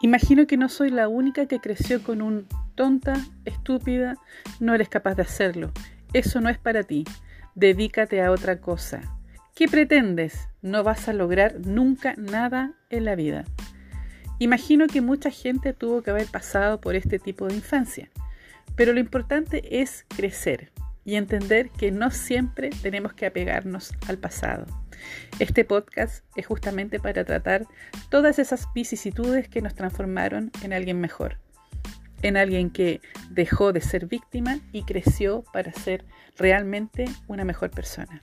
Imagino que no soy la única que creció con un tonta, estúpida, no eres capaz de hacerlo. Eso no es para ti. Dedícate a otra cosa. ¿Qué pretendes? No vas a lograr nunca nada en la vida. Imagino que mucha gente tuvo que haber pasado por este tipo de infancia, pero lo importante es crecer y entender que no siempre tenemos que apegarnos al pasado. Este podcast es justamente para tratar todas esas vicisitudes que nos transformaron en alguien mejor, en alguien que dejó de ser víctima y creció para ser realmente una mejor persona.